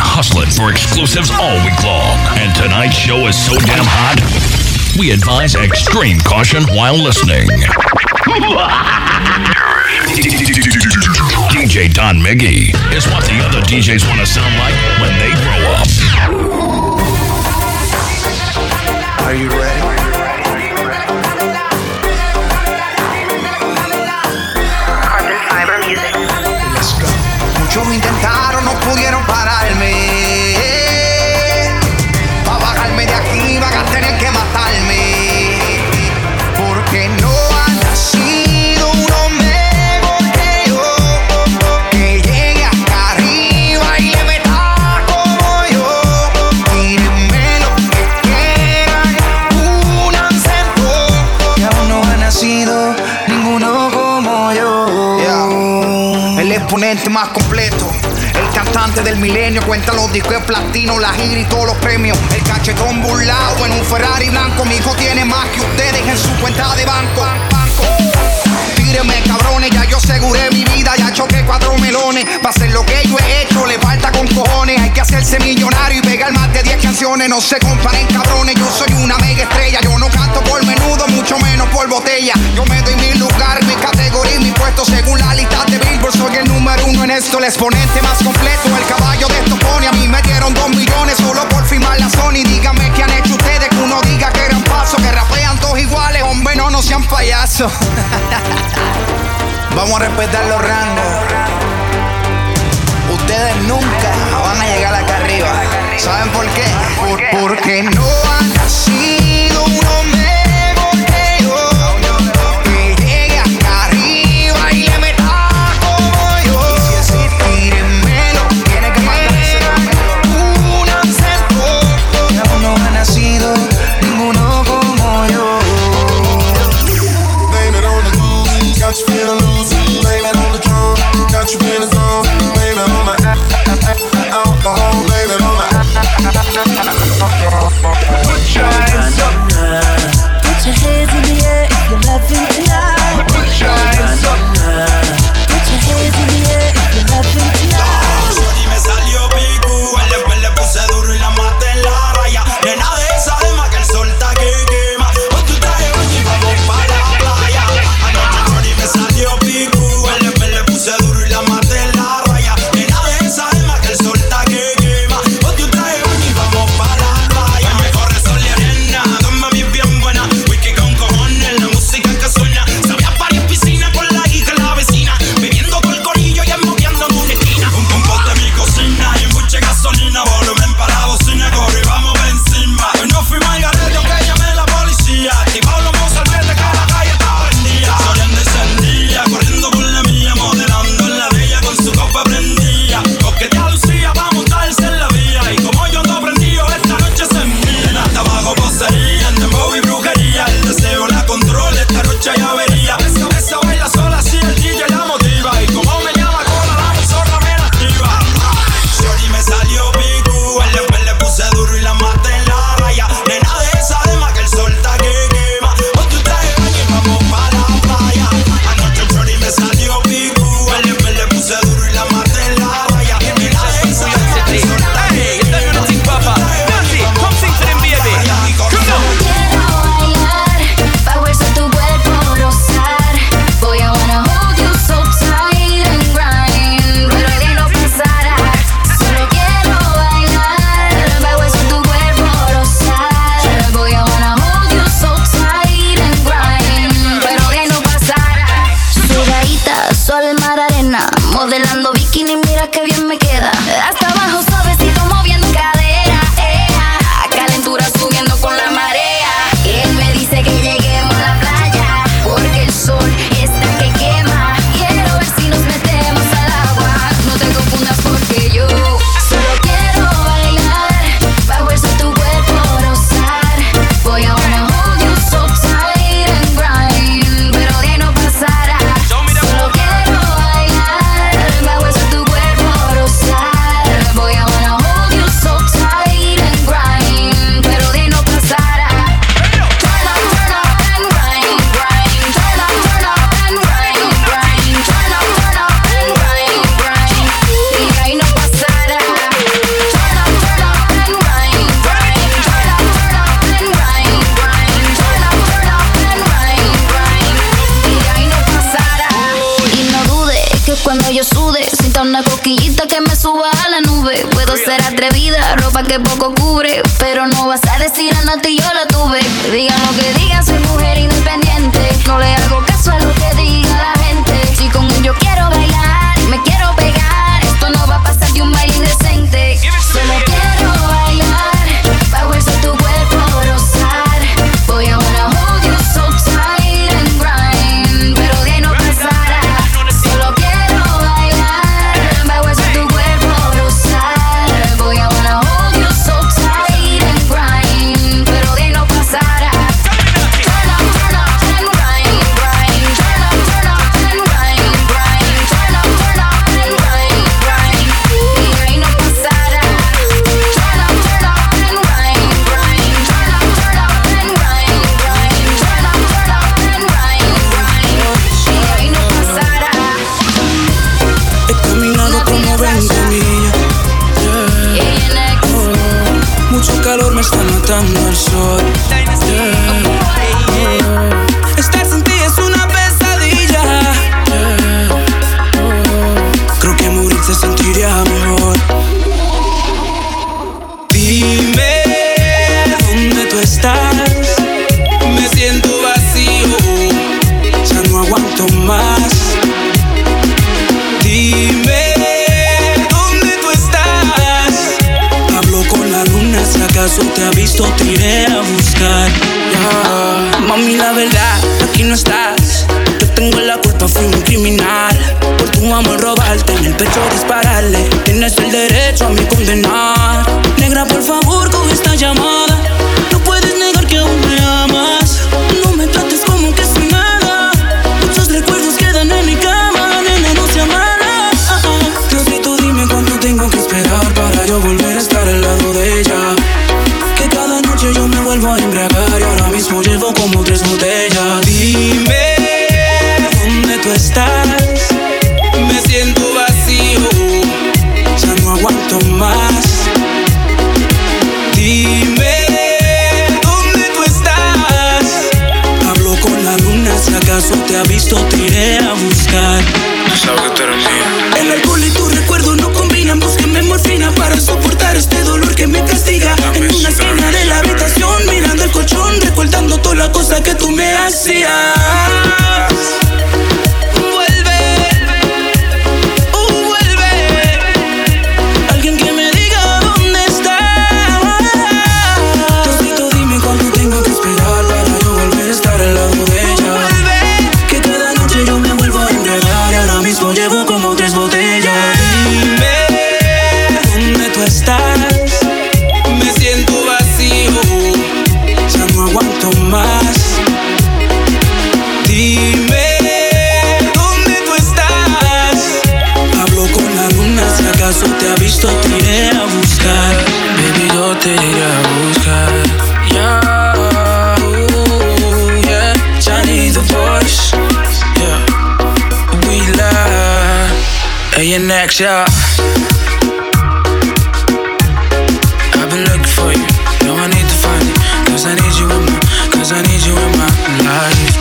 hustling for exclusives all week long, and tonight's show is so damn hot, we advise extreme caution while listening. DJ Don Miggy is what the other DJs want to sound like when exponente más completo. El cantante del milenio cuenta los discos de platino, la gira y todos los premios. El cachetón burlado en un Ferrari blanco. Mi hijo tiene más que ustedes en su cuenta de banco. Tíreme cabrones, ya yo aseguré mi vida, ya choqué cuatro melones. Para hacer lo que yo he hecho, le falta con cojones. Hay que hacerse millonario y pegar más de 10 canciones. No se comparen cabrones, yo soy una mega estrella. Yo no canto por menudo, mucho menos por botella. Yo me doy mi lugar, mi categoría y mi puesto según la lista de Billboard. Soy número uno en esto, el exponente más completo. El caballo de estos pone a mí me dieron dos millones solo por firmar la Sony. Díganme qué han hecho ustedes, que uno diga que eran paso, que rapean todos iguales. Hombre, no, no sean payasos. Vamos a respetar los rangos. Ustedes nunca van a llegar acá arriba. ¿Saben por qué? Por, porque no han nacido. Modelando bikini, mira que bien me queda. Hasta abajo suavecito, ropa que poco cubre. Pero no vas a decir a Nati, yo la tuve. Digan calor me está matando el sol. Estar acaso te ha visto, te iré a buscar. Mami, la verdad, aquí no estás. Yo tengo la culpa, fui un criminal. Por tu amor robarte, en el pecho dispararle. Tienes el derecho a mi condenar. Negra, por favor, con esta llamada. No puedes negar que aún me amas. No me trates como que soy nada. Muchos recuerdos quedan en mi cama, nena, no seas mala. Ah, ah. Diosito, dime cuánto tengo que esperar para yo volver a estar al lado de ella. Vuelvo a embriagar y ahora mismo llevo como tres botellas. Dime dónde tú estás. Me siento vacío, ya no aguanto más. Dime dónde tú estás. Hablo con la luna, si acaso te ha visto, te iré a buscar. Sabes que tú eres mía. El alcohol y tu recuerdo no combinan. Búsqueme morfina para soportar este dolor que me castiga. En una esquina recordando toda la cosa que tú me hacías. Hey, you're next, yeah. I've been looking for you. Now I need to find you. Cause I need you in my, cause I need you in my life.